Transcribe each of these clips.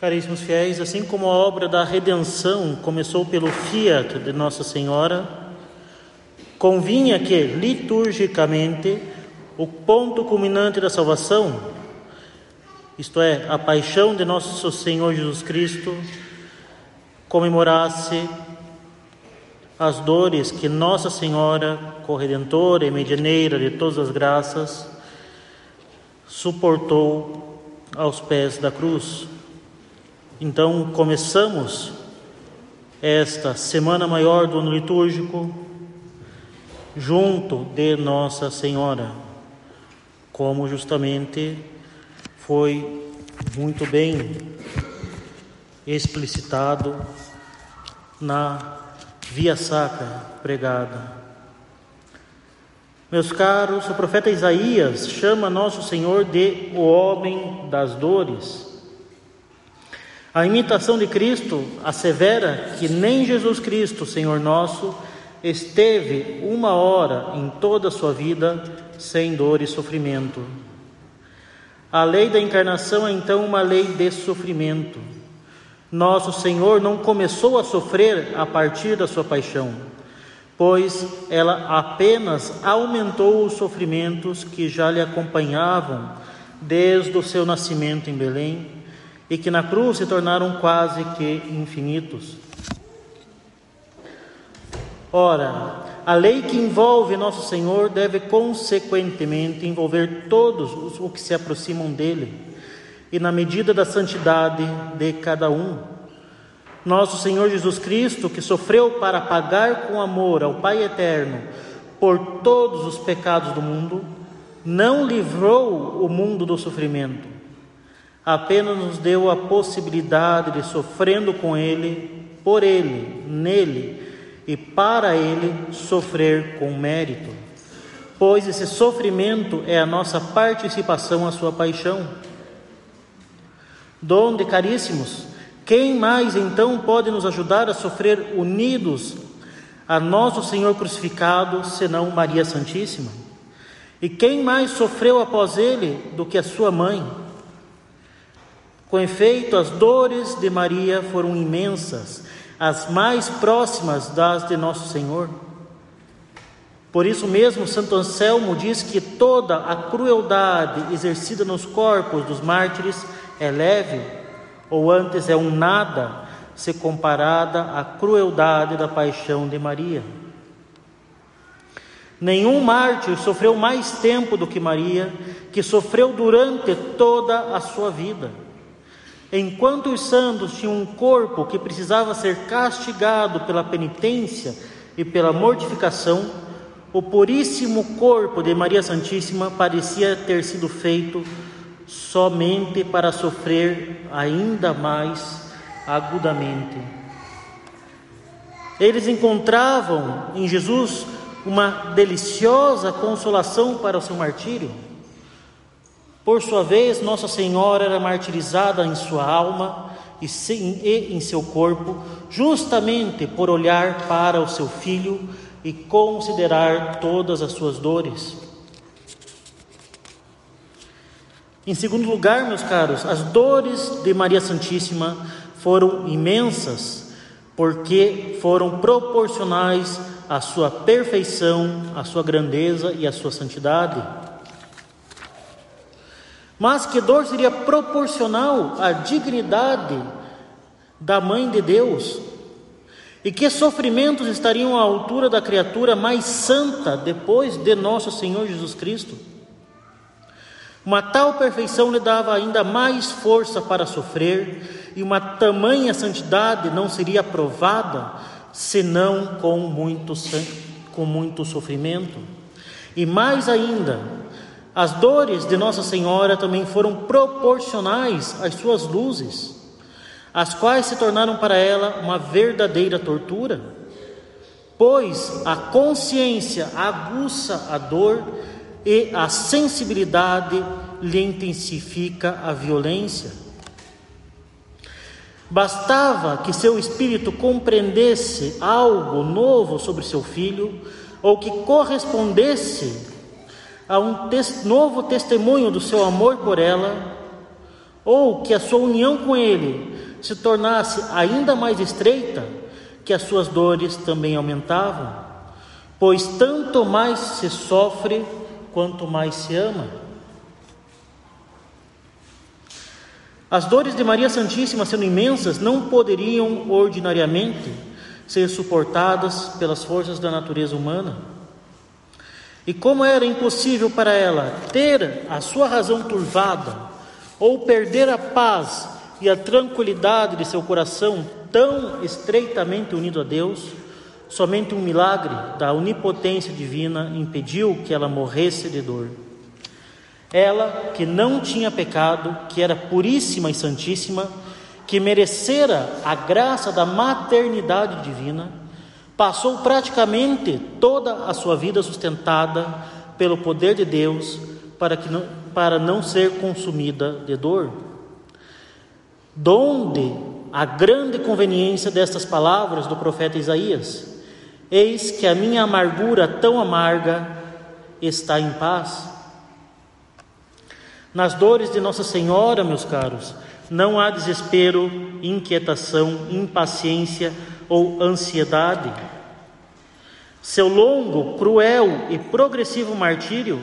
Caríssimos fiéis, assim como a obra da redenção começou pelo fiat de Nossa Senhora, convinha que, liturgicamente, o ponto culminante da salvação, isto é, a paixão de Nosso Senhor Jesus Cristo, comemorasse as dores que Nossa Senhora, corredentora e medianeira de todas as graças, suportou aos pés da cruz. Então, começamos esta semana maior do ano litúrgico junto de Nossa Senhora, como justamente foi muito bem explicitado na via sacra pregada. Meus caros, o profeta Isaías chama nosso Senhor de o homem das dores. A imitação de Cristo assevera que nem Jesus Cristo, Senhor nosso, esteve uma hora em toda a sua vida sem dor e sofrimento. A lei da encarnação é então uma lei de sofrimento. Nosso Senhor não começou a sofrer a partir da sua paixão, pois ela apenas aumentou os sofrimentos que já lhe acompanhavam desde o seu nascimento em Belém e que na cruz se tornaram quase que infinitos. Ora, a lei que envolve nosso Senhor deve consequentemente envolver todos os que se aproximam dele, e na medida da santidade de cada um. Nosso Senhor Jesus Cristo, que sofreu para pagar com amor ao Pai eterno por todos os pecados do mundo, não livrou o mundo do sofrimento, apenas nos deu a possibilidade de, sofrendo com Ele, por Ele, nele e para Ele, sofrer com mérito. Pois esse sofrimento é a nossa participação à Sua paixão. Donde, caríssimos, quem mais então pode nos ajudar a sofrer unidos a nosso Senhor crucificado, senão Maria Santíssima? E quem mais sofreu após ele do que a sua mãe? Com efeito, as dores de Maria foram imensas, as mais próximas das de Nosso Senhor. Por isso mesmo, Santo Anselmo diz que toda a crueldade exercida nos corpos dos mártires é leve, ou antes é um nada, se comparada à crueldade da paixão de Maria. Nenhum mártir sofreu mais tempo do que Maria, que sofreu durante toda a sua vida. Enquanto os santos tinham um corpo que precisava ser castigado pela penitência e pela mortificação, o puríssimo corpo de Maria Santíssima parecia ter sido feito somente para sofrer ainda mais agudamente. Eles encontravam em Jesus uma deliciosa consolação para o seu martírio. Por sua vez, Nossa Senhora era martirizada em sua alma e em seu corpo, justamente por olhar para o seu filho e considerar todas as suas dores. Em segundo lugar, meus caros, as dores de Maria Santíssima foram imensas, porque foram proporcionais à sua perfeição, à sua grandeza e à sua santidade. Mas que dor seria proporcional à dignidade da mãe de Deus? E que sofrimentos estariam à altura da criatura mais santa depois de nosso Senhor Jesus Cristo? Uma tal perfeição lhe dava ainda mais força para sofrer, e uma tamanha santidade não seria provada senão com muito, com muito sofrimento. E mais ainda, as dores de Nossa Senhora também foram proporcionais às suas luzes, as quais se tornaram para ela uma verdadeira tortura, pois a consciência aguça a dor e a sensibilidade lhe intensifica a violência. Bastava que seu espírito compreendesse algo novo sobre seu filho, ou que correspondesse a um novo testemunho do seu amor por ela, ou que a sua união com Ele se tornasse ainda mais estreita, que as suas dores também aumentavam, pois tanto mais se sofre quanto mais se ama. As dores de Maria Santíssima, sendo imensas, não poderiam ordinariamente ser suportadas pelas forças da natureza humana. E como era impossível para ela ter a sua razão turvada, ou perder a paz e a tranquilidade de seu coração tão estreitamente unido a Deus, somente um milagre da onipotência divina impediu que ela morresse de dor. Ela, que não tinha pecado, que era puríssima e santíssima, que merecera a graça da maternidade divina, passou praticamente toda a sua vida sustentada pelo poder de Deus para, que não, para não ser consumida de dor. Donde a grande conveniência destas palavras do profeta Isaías: Eis que a minha amargura tão amarga está em paz. Nas dores de Nossa Senhora, meus caros, não há desespero, inquietação, impaciência ou ansiedade. Seu longo, cruel e progressivo martírio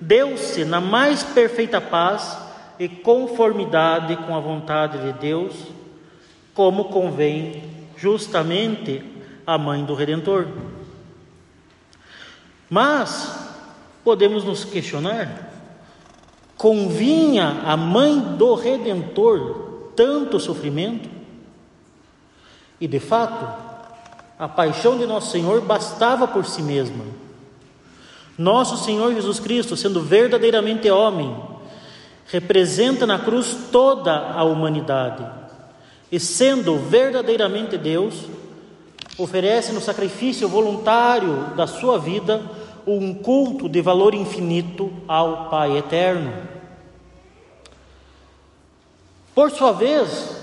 deu-se na mais perfeita paz e conformidade com a vontade de Deus, como convém justamente a mãe do Redentor. Mas podemos nos questionar Convinha a mãe do Redentor tanto sofrimento? E de fato, a paixão de Nosso Senhor bastava por si mesma. Nosso Senhor Jesus Cristo, sendo verdadeiramente homem, representa na cruz toda a humanidade e, sendo verdadeiramente Deus, oferece no sacrifício voluntário da sua vida um culto de valor infinito ao Pai eterno. Por sua vez,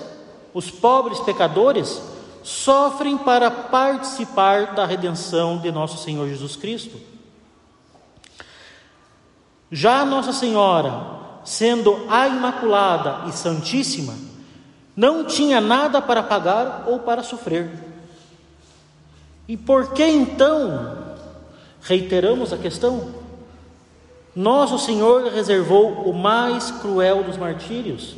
os pobres pecadores sofrem para participar da redenção de nosso Senhor Jesus Cristo. Já Nossa Senhora, sendo a Imaculada e Santíssima, não tinha nada para pagar ou para sofrer. E por que então Reiteramos a questão. Nosso Senhor reservou o mais cruel dos martírios.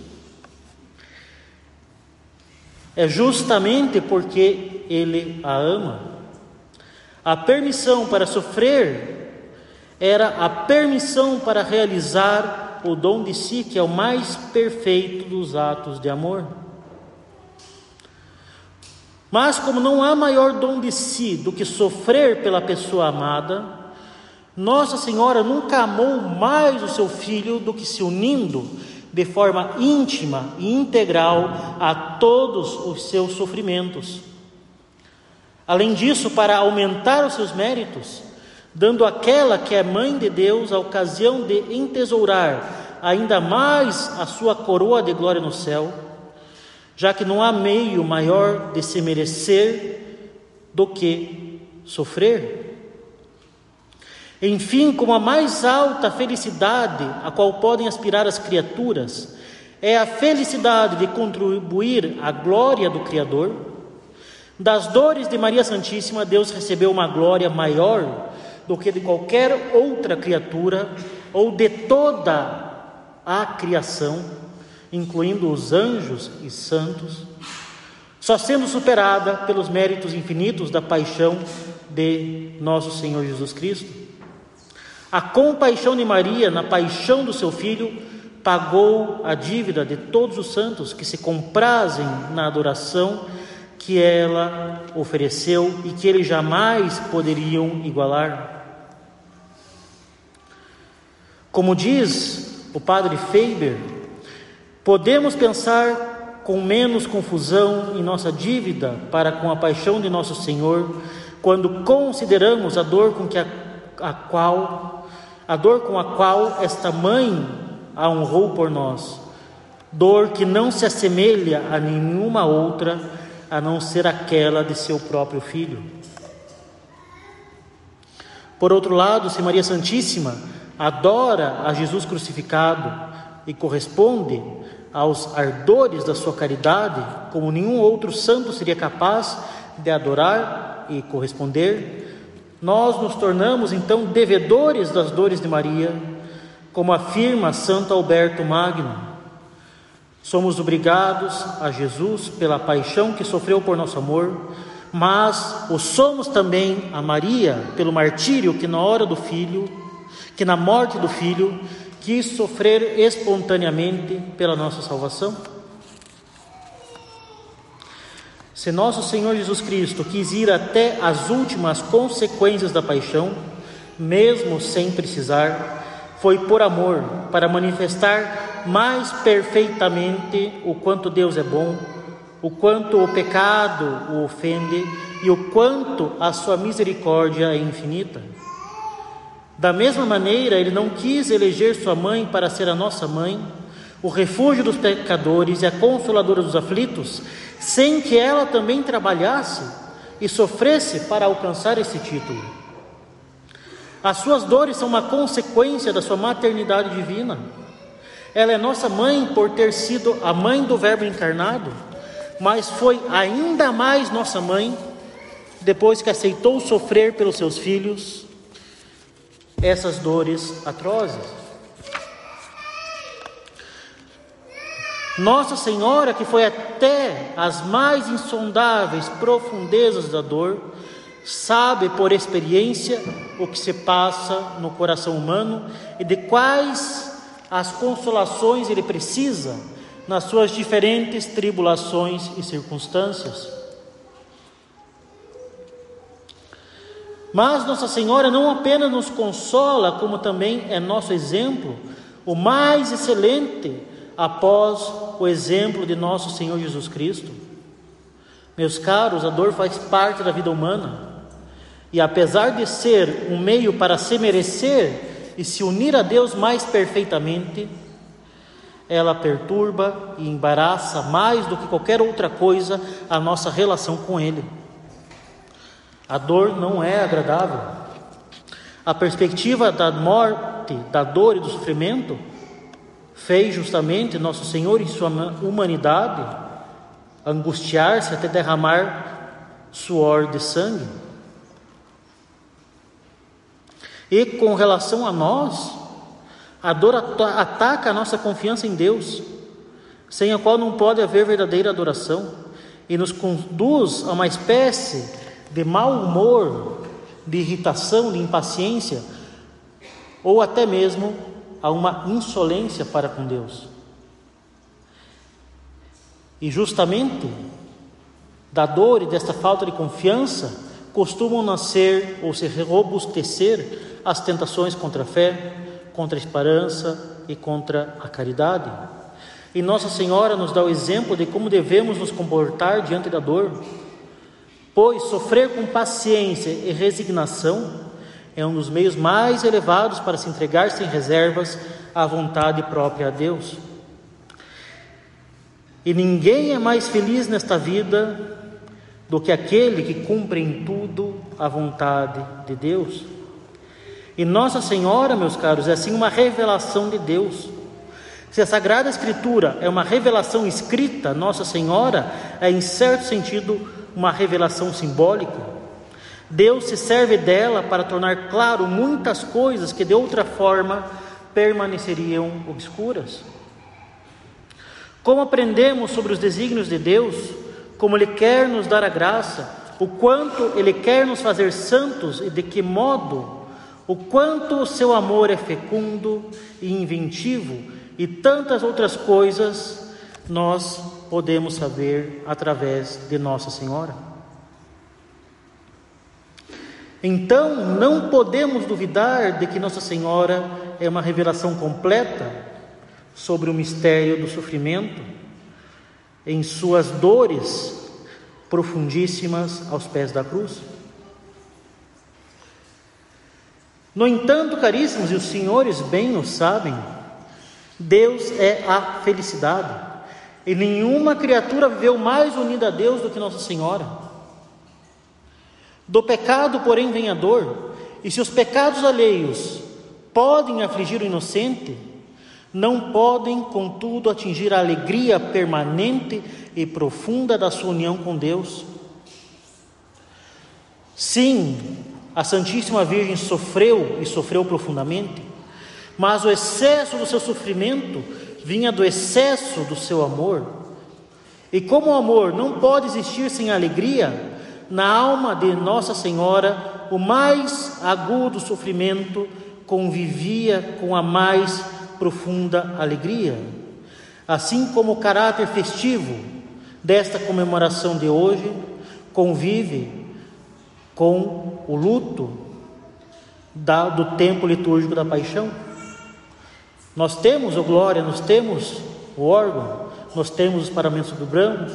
É justamente porque Ele a ama. A permissão para sofrer era a permissão para realizar o dom de si, que é o mais perfeito dos atos de amor. Mas, como não há maior dom de si do que sofrer pela pessoa amada, Nossa Senhora nunca amou mais o seu filho do que se unindo de forma íntima e integral a todos os seus sofrimentos. Além disso, para aumentar os seus méritos, dando àquela que é mãe de Deus a ocasião de entesourar ainda mais a sua coroa de glória no céu já que não há meio maior de se merecer do que sofrer. Enfim, como a mais alta felicidade a qual podem aspirar as criaturas é a felicidade de contribuir à glória do Criador, das dores de Maria Santíssima, Deus recebeu uma glória maior do que de qualquer outra criatura ou de toda a criação incluindo os anjos e santos, só sendo superada pelos méritos infinitos da paixão de nosso Senhor Jesus Cristo. A compaixão de Maria na paixão do seu filho pagou a dívida de todos os santos que se comprazem na adoração que ela ofereceu e que eles jamais poderiam igualar. Como diz o padre Faber, Podemos pensar com menos confusão em nossa dívida para com a paixão de nosso Senhor, quando consideramos a dor com que a, a qual a dor com a qual esta mãe a honrou por nós, dor que não se assemelha a nenhuma outra a não ser aquela de seu próprio filho. Por outro lado, se Maria Santíssima adora a Jesus crucificado, e corresponde aos ardores da sua caridade, como nenhum outro santo seria capaz de adorar e corresponder, nós nos tornamos então devedores das dores de Maria, como afirma Santo Alberto Magno. Somos obrigados a Jesus pela paixão que sofreu por nosso amor, mas o somos também a Maria pelo martírio que na hora do filho, que na morte do filho, quis sofrer espontaneamente pela nossa salvação. Se nosso Senhor Jesus Cristo quis ir até as últimas consequências da paixão, mesmo sem precisar, foi por amor, para manifestar mais perfeitamente o quanto Deus é bom, o quanto o pecado o ofende e o quanto a sua misericórdia é infinita. Da mesma maneira, ele não quis eleger sua mãe para ser a nossa mãe, o refúgio dos pecadores e a consoladora dos aflitos, sem que ela também trabalhasse e sofresse para alcançar esse título. As suas dores são uma consequência da sua maternidade divina. Ela é nossa mãe por ter sido a mãe do Verbo encarnado, mas foi ainda mais nossa mãe depois que aceitou sofrer pelos seus filhos essas dores atrozes. Nossa Senhora, que foi até as mais insondáveis profundezas da dor, sabe por experiência o que se passa no coração humano e de quais as consolações ele precisa nas suas diferentes tribulações e circunstâncias. Mas Nossa Senhora não apenas nos consola, como também é nosso exemplo, o mais excelente após o exemplo de nosso Senhor Jesus Cristo. Meus caros, a dor faz parte da vida humana. E apesar de ser um meio para se merecer e se unir a Deus mais perfeitamente, ela perturba e embaraça mais do que qualquer outra coisa a nossa relação com Ele. A dor não é agradável. A perspectiva da morte, da dor e do sofrimento fez justamente nosso Senhor em sua humanidade angustiar-se até derramar suor de sangue. E com relação a nós, a dor ataca a nossa confiança em Deus, sem a qual não pode haver verdadeira adoração, e nos conduz a uma espécie de mau humor, de irritação, de impaciência, ou até mesmo a uma insolência para com Deus. E justamente da dor e desta falta de confiança costumam nascer ou se robustecer as tentações contra a fé, contra a esperança e contra a caridade. E Nossa Senhora nos dá o exemplo de como devemos nos comportar diante da dor pois sofrer com paciência e resignação é um dos meios mais elevados para se entregar sem reservas à vontade própria a Deus. E ninguém é mais feliz nesta vida do que aquele que cumpre em tudo a vontade de Deus. E Nossa Senhora, meus caros, é assim uma revelação de Deus. Se a Sagrada Escritura é uma revelação escrita, Nossa Senhora é, em certo sentido, uma revelação simbólica. Deus se serve dela para tornar claro muitas coisas que de outra forma permaneceriam obscuras. Como aprendemos sobre os desígnios de Deus, como Ele quer nos dar a graça, o quanto Ele quer nos fazer santos e de que modo, o quanto o seu amor é fecundo e inventivo e tantas outras coisas, nós podemos saber através de Nossa Senhora. Então, não podemos duvidar de que Nossa Senhora é uma revelação completa sobre o mistério do sofrimento, em suas dores profundíssimas aos pés da cruz. No entanto, caríssimos, e os senhores bem o sabem, Deus é a felicidade. E nenhuma criatura viveu mais unida a Deus do que Nossa Senhora. Do pecado, porém, vem a dor, e se os pecados alheios podem afligir o inocente, não podem, contudo, atingir a alegria permanente e profunda da sua união com Deus. Sim, a Santíssima Virgem sofreu e sofreu profundamente, mas o excesso do seu sofrimento vinha do excesso do seu amor. E como o amor não pode existir sem alegria, na alma de Nossa Senhora, o mais agudo sofrimento convivia com a mais profunda alegria. Assim como o caráter festivo desta comemoração de hoje convive com o luto da, do tempo litúrgico da paixão. Nós temos o glória, nós temos o órgão, nós temos os paramentos, branco,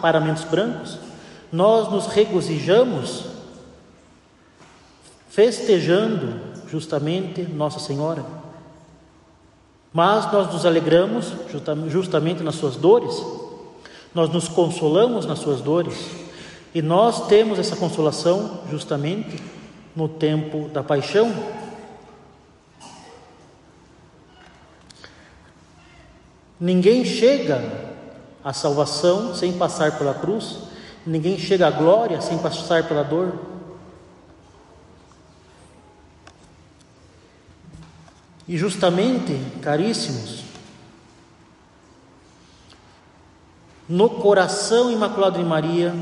paramentos brancos, nós nos regozijamos festejando justamente Nossa Senhora. Mas nós nos alegramos justamente nas suas dores, nós nos consolamos nas suas dores, e nós temos essa consolação justamente no tempo da paixão. Ninguém chega à salvação sem passar pela cruz, ninguém chega à glória sem passar pela dor. E justamente, caríssimos, no coração imaculado de Maria,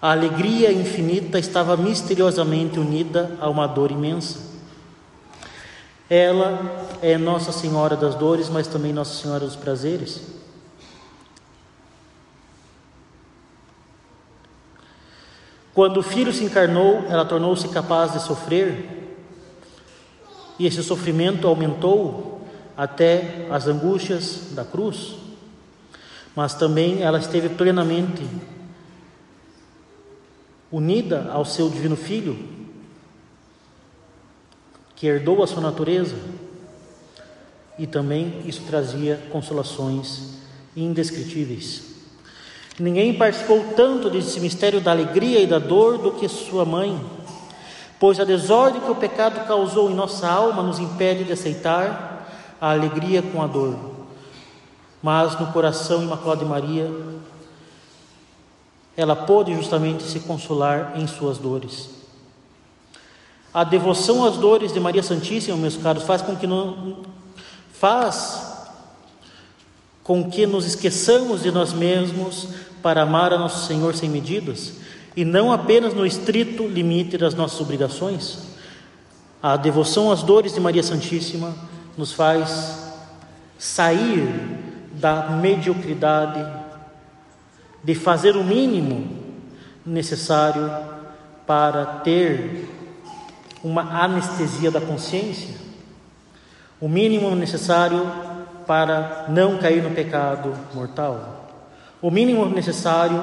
a alegria infinita estava misteriosamente unida a uma dor imensa. Ela é Nossa Senhora das Dores, mas também Nossa Senhora dos Prazeres. Quando o Filho se encarnou, ela tornou-se capaz de sofrer, e esse sofrimento aumentou até as angústias da cruz, mas também ela esteve plenamente unida ao seu Divino Filho, que herdou a sua natureza, e também isso trazia consolações indescritíveis. Ninguém participou tanto desse mistério da alegria e da dor do que sua mãe, pois a desordem que o pecado causou em nossa alma nos impede de aceitar a alegria com a dor. Mas no coração imaculado de Maria, ela pôde justamente se consolar em suas dores. A devoção às dores de Maria Santíssima, meus caros, faz com que não faz com que nos esqueçamos de nós mesmos para amar a nosso Senhor sem medidas e não apenas no estrito limite das nossas obrigações. A devoção às dores de Maria Santíssima nos faz sair da mediocridade, de fazer o mínimo necessário para ter uma anestesia da consciência, o mínimo necessário para não cair no pecado mortal. O mínimo necessário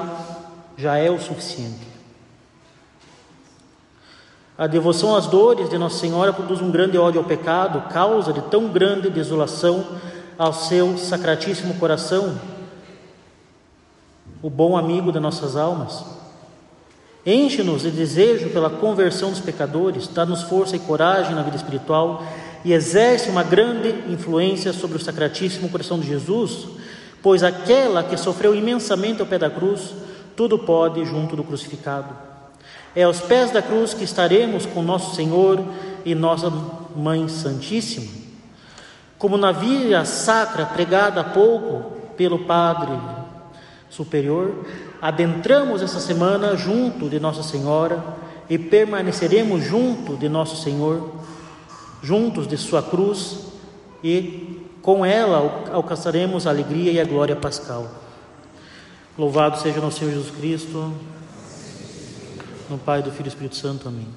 já é o suficiente. A devoção às dores de Nossa Senhora produz um grande ódio ao pecado, causa de tão grande desolação ao seu sacratíssimo coração, o bom amigo das nossas almas. Enche-nos de desejo pela conversão dos pecadores, dá-nos força e coragem na vida espiritual e exerce uma grande influência sobre o Sacratíssimo Coração de Jesus, pois aquela que sofreu imensamente ao pé da cruz, tudo pode junto do crucificado. É aos pés da cruz que estaremos com nosso Senhor e nossa Mãe Santíssima. Como na via sacra pregada há pouco pelo Padre Superior, adentramos essa semana junto de Nossa Senhora e permaneceremos junto de nosso Senhor juntos de Sua cruz e com ela alcançaremos a alegria e a glória pascal. Louvado seja nosso Senhor Jesus Cristo, no Pai, do Filho e do Espírito Santo. Amém.